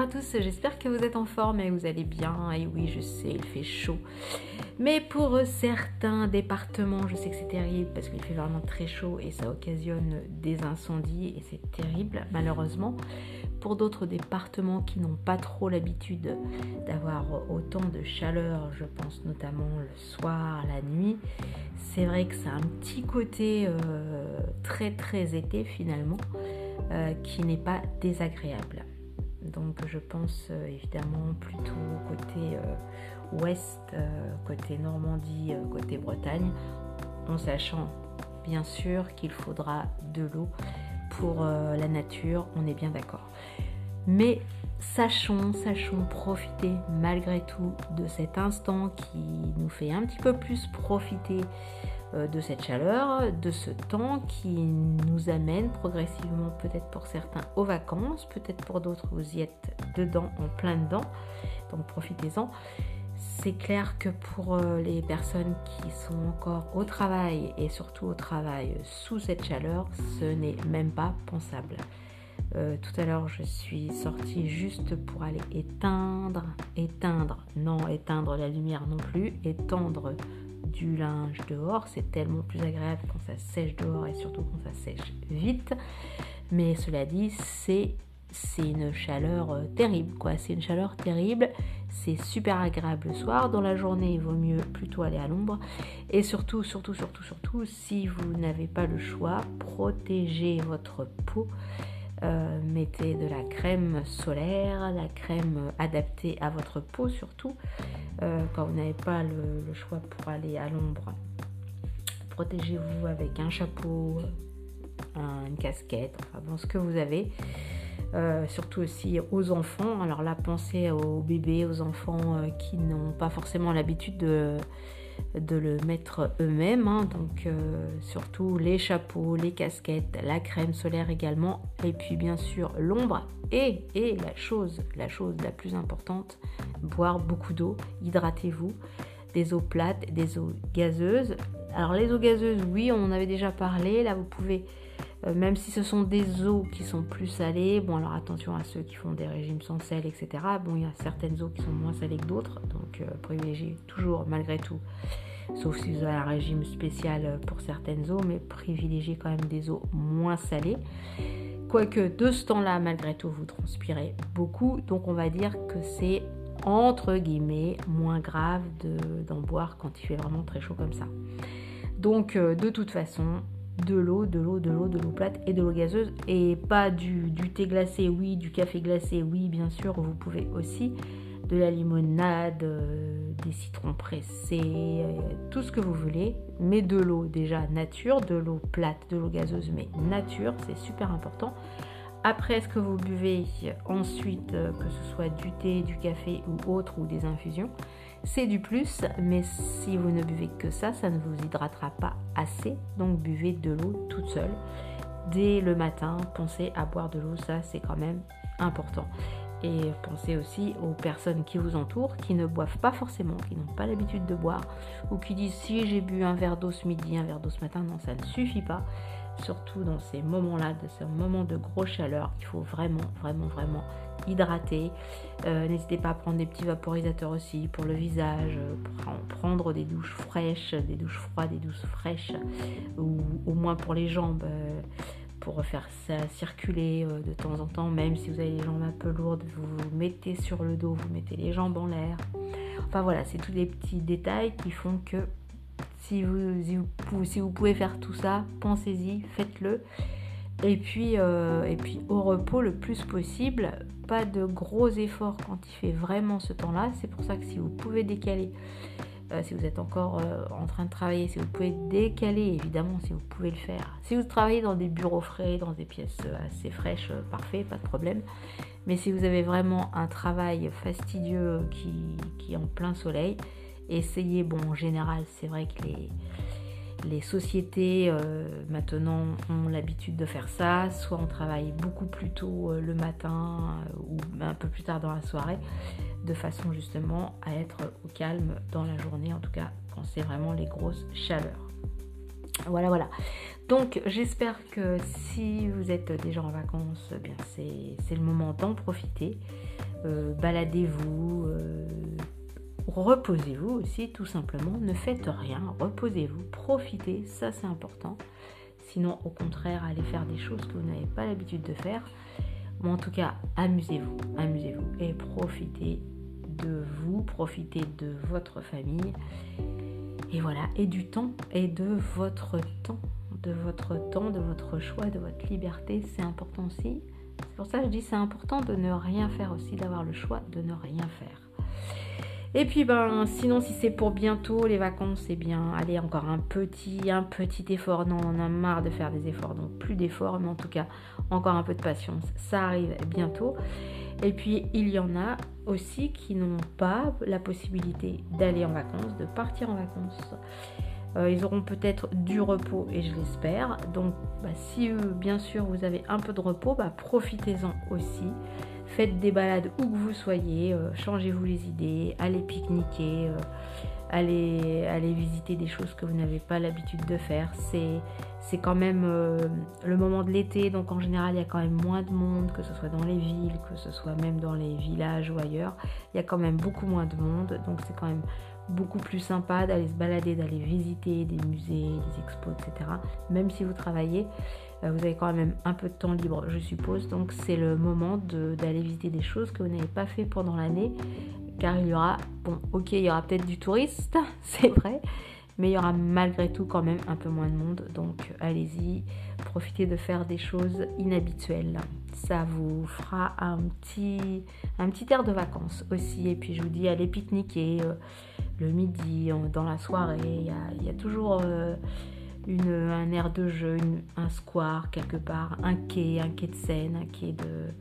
à tous, j'espère que vous êtes en forme et vous allez bien. Et oui, je sais, il fait chaud. Mais pour certains départements, je sais que c'est terrible parce qu'il fait vraiment très chaud et ça occasionne des incendies et c'est terrible malheureusement. Pour d'autres départements qui n'ont pas trop l'habitude d'avoir autant de chaleur, je pense notamment le soir, la nuit, c'est vrai que ça a un petit côté euh, très très été finalement euh, qui n'est pas désagréable. Donc je pense euh, évidemment plutôt côté ouest, côté Normandie, côté Bretagne, en sachant bien sûr qu'il faudra de l'eau pour la nature, on est bien d'accord. Mais sachons, sachons profiter malgré tout de cet instant qui nous fait un petit peu plus profiter euh, de cette chaleur, de ce temps qui nous amène progressivement peut-être pour certains aux vacances, peut-être pour d'autres vous y êtes dedans, en plein dedans, donc profitez-en. C'est clair que pour euh, les personnes qui sont encore au travail et surtout au travail sous cette chaleur, ce n'est même pas pensable. Euh, tout à l'heure, je suis sortie juste pour aller éteindre, éteindre, non éteindre la lumière non plus, étendre du linge dehors. C'est tellement plus agréable quand ça sèche dehors et surtout quand ça sèche vite. Mais cela dit, c'est c'est une chaleur euh, terrible quoi. C'est une chaleur terrible. C'est super agréable le soir. Dans la journée, il vaut mieux plutôt aller à l'ombre. Et surtout, surtout, surtout, surtout, si vous n'avez pas le choix, protégez votre peau euh, mettez de la crème solaire, la crème adaptée à votre peau surtout, euh, quand vous n'avez pas le, choix pour aller à l'ombre. Protégez-vous avec un chapeau, une casquette, enfin bon, ce que vous avez. Euh, surtout aussi aux enfants. Alors là, pensez aux bébés, aux enfants qui n'ont pas forcément l'habitude de de le mettre eux-mêmes. Hein. donc euh, surtout les chapeaux, les casquettes, la crème solaire également. Et puis bien sûr l'ombre. Et, et la chose, la chose la plus importante, boire beaucoup d'eau, hydratez-vous. Des eaux plates, des eaux gazeuses. Alors les eaux gazeuses, oui, on en avait déjà parlé. Là, vous pouvez euh, même si ce sont des eaux qui sont plus salées, bon alors attention à ceux qui font des régimes sans sel, etc. Bon, il y a certaines eaux qui sont moins salées que d'autres, donc euh, privilégiez toujours malgré tout, sauf si vous avez un régime spécial pour certaines eaux, mais privilégiez quand même des eaux moins salées. Quoique de ce temps-là, malgré tout, vous transpirez beaucoup, donc on va dire que c'est entre guillemets moins grave d'en boire quand il fait vraiment très chaud comme ça. Donc euh, de toute façon, de l'eau, de l'eau, de l'eau, de l'eau plate et de l'eau gazeuse. Et pas du, thé glacé, oui, du café glacé, oui, bien sûr, vous pouvez aussi. De la limonade, euh, des citrons pressés, euh, tout ce que vous voulez. Mais de l'eau déjà nature, de l'eau plate, de l'eau gazeuse, mais nature, c'est super important. Après, ce que vous buvez ensuite, euh, que ce soit du thé, du café ou autre, ou des infusions, c'est du plus, mais si vous ne buvez que ça, ça ne vous hydratera pas assez. Donc buvez de l'eau toute seule. Dès le matin, pensez à boire de l'eau, ça c'est quand même important. Et pensez aussi aux personnes qui vous entourent, qui ne boivent pas forcément, qui n'ont pas l'habitude de boire, ou qui disent si j'ai bu un verre d'eau ce midi, un verre d'eau ce matin, non, ça ne suffit pas. Surtout dans ces moments-là, de ces moments de grosse chaleur, il faut vraiment, vraiment, vraiment hydrater. Euh, n'hésitez pas à prendre des petits vaporisateurs aussi pour le visage, pour prendre des douches fraîches, des douches froides, des douches fraîches, ou au moins pour les jambes, euh, pour faire ça circuler euh, de temps en temps, même si vous avez les jambes un peu lourdes, vous vous mettez sur le dos, vous mettez les jambes en l'air. Enfin voilà, c'est tous des petits détails qui font que si vous, pouvez faire tout ça, pensez-y, faites-le. Euh, et puis au repos le plus possible, pas de gros efforts quand il fait vraiment ce temps-là. C'est pour ça que si vous pouvez décaler, euh, si vous êtes encore euh, en train de travailler, si vous pouvez décaler, évidemment, si vous pouvez le faire. Si vous travaillez dans des bureaux frais, dans des pièces assez fraîches, parfait, pas de problème. Mais si vous avez vraiment un travail fastidieux qui, qui est en plein soleil, essayez, bon, en général, c'est vrai que les les sociétés euh, maintenant ont l'habitude de faire ça, soit on travaille beaucoup plus tôt euh, le matin euh, ou un peu plus tard dans la soirée, de façon justement à être au calme dans la journée, en tout cas quand c'est vraiment les grosses chaleurs. Voilà, voilà. Donc j'espère que si vous êtes déjà en vacances, eh bien c'est le moment d'en profiter. Baladez-vous, reposez-vous aussi tout simplement. Ne faites rien, reposez-vous, profitez, ça c'est important. Sinon au contraire, allez faire des choses que vous n'avez pas l'habitude de faire. Mais en tout cas, amusez-vous, amusez-vous et profitez de vous, profitez de votre famille. Et voilà, et du temps, et de votre temps de votre temps, de votre choix, de votre liberté, c'est important aussi. C'est pour ça que je dis c'est important de ne rien faire aussi, d'avoir le choix de ne rien faire. Et puis ben sinon si c'est pour bientôt les vacances, c'est bien allez encore un petit un petit effort. Non, on a marre de faire des efforts, donc plus d'efforts, mais en tout cas encore un peu de patience. Ça arrive bientôt. Et puis il y en a aussi qui n'ont pas la possibilité d'aller en vacances, de partir en vacances. Euh, ils auront peut-être du repos et je l'espère. Donc bah, si euh, bien sûr vous avez un peu de repos, bah, profitez-en aussi. Faites des balades où que vous soyez, euh, changez-vous les idées, allez pique-niquer, allez, allez visiter des choses que vous n'avez pas l'habitude de faire. C'est, quand même le moment de l'été, donc en général il y a quand même moins de monde, que ce soit dans les villes, que ce soit même dans les villages ou ailleurs. Il y a quand même beaucoup moins de monde, donc c'est quand même beaucoup plus sympa d'aller se balader, d'aller visiter des musées, des expos, etc. Même si vous travaillez, euh, vous avez quand même un peu de temps libre, je suppose. Donc c'est le moment d'aller visiter des choses que vous n'avez pas fait pendant l'année. Car il y aura, bon, ok, il y aura peut-être du touriste, c'est vrai, mais il y aura malgré tout quand même un peu moins de monde. Donc allez-y, profitez de faire des choses inhabituelles. Ça vous fera un petit, un petit air de vacances aussi. Et puis je vous dis, allez pique-niquer. Euh, le midi, dans la soirée. Il y a, toujours euh, une, un air de jeu, un square quelque part, un quai, un quai de Seine, un quai, de,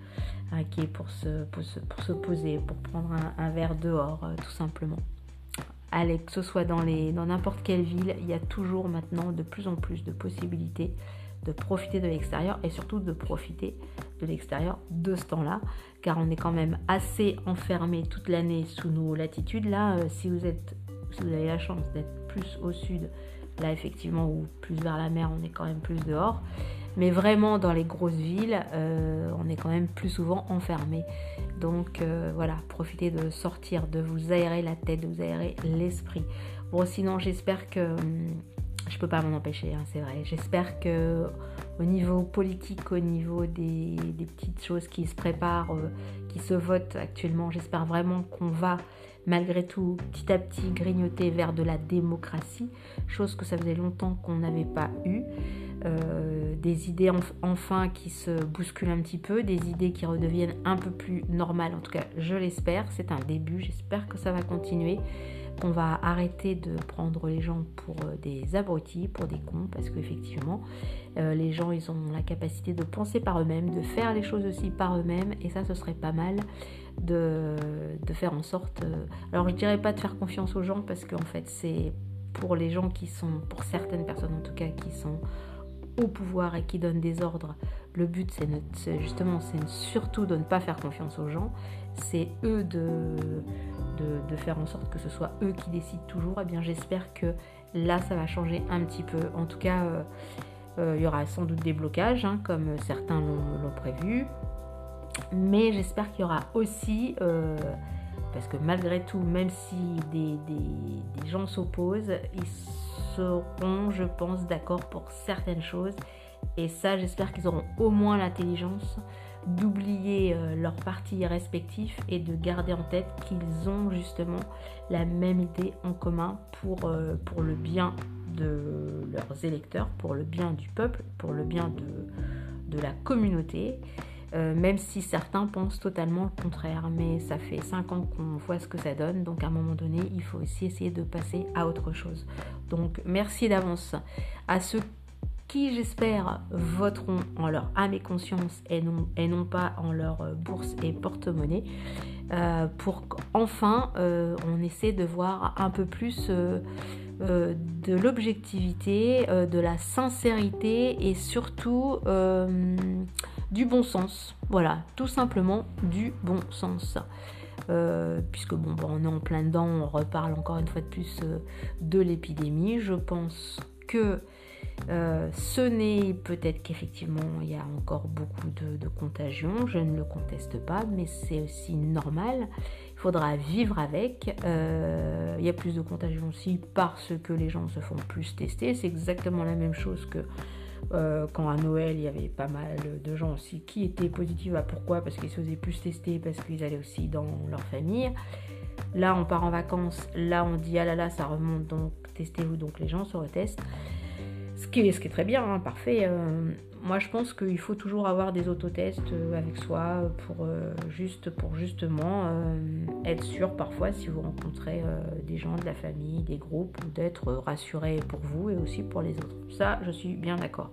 un quai pour, se, pour, se, poser, pour prendre un, verre dehors, euh, tout simplement. Allez, que ce soit dans n'importe quelle ville, il y a toujours maintenant de plus en plus de possibilités de profiter de l'extérieur et surtout de profiter de l'extérieur de ce temps-là, car on est quand même assez enfermé toute l'année sous nos latitudes. Là, euh, si vous êtes, si vous avez la chance d'être plus au sud, là effectivement, ou plus vers la mer, on est quand même plus dehors. Mais vraiment dans les grosses villes, euh, on est quand même plus souvent enfermé. Donc euh, voilà, profitez de sortir, de vous aérer la tête, de vous aérer l'esprit. Bon, sinon j'espère que hum, je peux pas m'en empêcher, hein, c'est vrai. J'espère que au niveau politique, au niveau des, petites choses qui se préparent, euh, qui se votent actuellement, j'espère vraiment qu'on va malgré tout petit à petit grignoter vers de la démocratie, chose que ça faisait longtemps qu'on n'avait pas eu. Euh, des idées enfin qui se bousculent un petit peu, des idées qui redeviennent un peu plus normales, en tout cas je l'espère, c'est un début, j'espère que ça va continuer on va arrêter de prendre les gens pour euh, des abrutis, pour des cons, parce qu'effectivement, euh, les gens, ils ont la capacité de penser par eux-mêmes, de faire les choses aussi par eux-mêmes, et ça, ce serait pas mal de, faire en sorte... Euh, alors, je dirais pas de faire confiance aux gens, parce qu'en fait, c'est pour les gens qui sont, pour certaines personnes en tout cas, qui sont pouvoir et qui donnent des ordres, le but, c'est justement, c'est surtout de ne pas faire confiance aux gens. C'est eux de, de, faire en sorte que ce soit eux qui décident toujours. Et eh bien, j'espère que là, ça va changer un petit peu. En tout cas, euh, euh, il y aura sans doute des blocages, hein, comme certains l'ont prévu. Mais j'espère qu'il y aura aussi, euh, parce que malgré tout, même si des, des gens s'opposent, ils seront, je pense, d'accord pour certaines choses et ça, j'espère qu'ils auront au moins l'intelligence d'oublier euh, leurs partis respectifs et de garder en tête qu'ils ont justement la même idée en commun pour, euh, pour le bien de leurs électeurs, pour le bien du peuple, pour le bien de, de la communauté. Euh, même si certains pensent totalement le contraire. Mais ça fait 5 ans qu'on voit ce que ça donne, donc à un moment donné, il faut aussi essayer de passer à autre chose. Donc merci d'avance à ceux qui j'espère voteront en leur âme et conscience et non, et non pas en leur bourse et porte-monnaie euh, pour qu'enfin euh, on essaie de voir un peu plus de l'objectivité, de la sincérité et surtout du bon sens. Voilà, tout simplement du bon sens. puisque bon, bon, on est en plein dedans, on reparle encore une fois de plus de l'épidémie. Je pense que Euh, ce n'est peut-être qu'effectivement il y a encore beaucoup de, contagion, je ne le conteste pas, mais c'est aussi normal. Il faudra vivre avec. Euh, il y a plus de contagion aussi parce que les gens se font plus tester. C'est exactement la même chose que euh, quand à Noël, il y avait pas mal de gens aussi qui étaient positifs. À pourquoi? Parce qu'ils se faisaient plus tester, parce qu'ils allaient aussi dans leur famille. Là, on part en vacances. Là, on dit ah là là, ça remonte, donc testez-vous. Donc les gens se retestent. Ce qui est, très bien, hein, parfait. Euh, moi, je pense qu'il faut toujours avoir des autotests euh, avec soi pour, euh, juste, pour justement être sûr parfois si vous rencontrez des gens de la famille, des groupes, d'être rassuré pour vous et aussi pour les autres. Ça, je suis bien d'accord.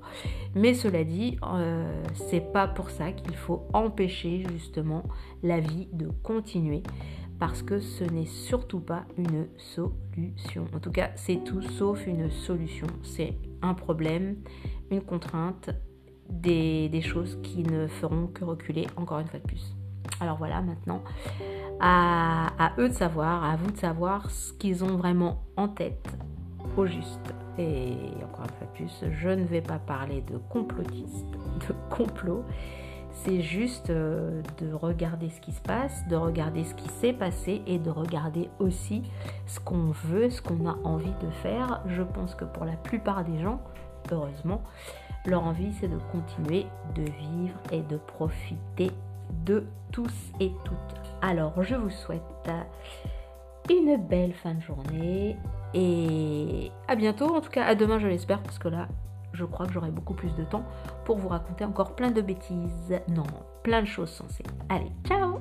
Mais cela dit, c'est pas pour ça qu'il faut empêcher justement la vie de continuer parce que ce n'est surtout pas une solution. En tout cas, c'est tout sauf une solution. C'est un problème, une contrainte, des, choses qui ne feront que reculer encore une fois de plus. Alors voilà, maintenant, à, à eux de savoir, à vous de savoir ce qu'ils ont vraiment en tête au juste. Et encore une fois de plus, je ne vais pas parler de complotistes, de complot c'est juste euh, de regarder ce qui se passe, de regarder ce qui s'est passé et de regarder aussi ce qu'on veut, ce qu'on a envie de faire. Je pense que pour la plupart des gens, heureusement, leur envie c'est de continuer de vivre et de profiter de tous et toutes. Alors je vous souhaite une belle fin de journée et à bientôt, en tout cas à demain je l'espère parce que là je crois que j'aurai beaucoup plus de temps pour vous raconter encore plein de bêtises. Non, plein de choses sensées. Allez, ciao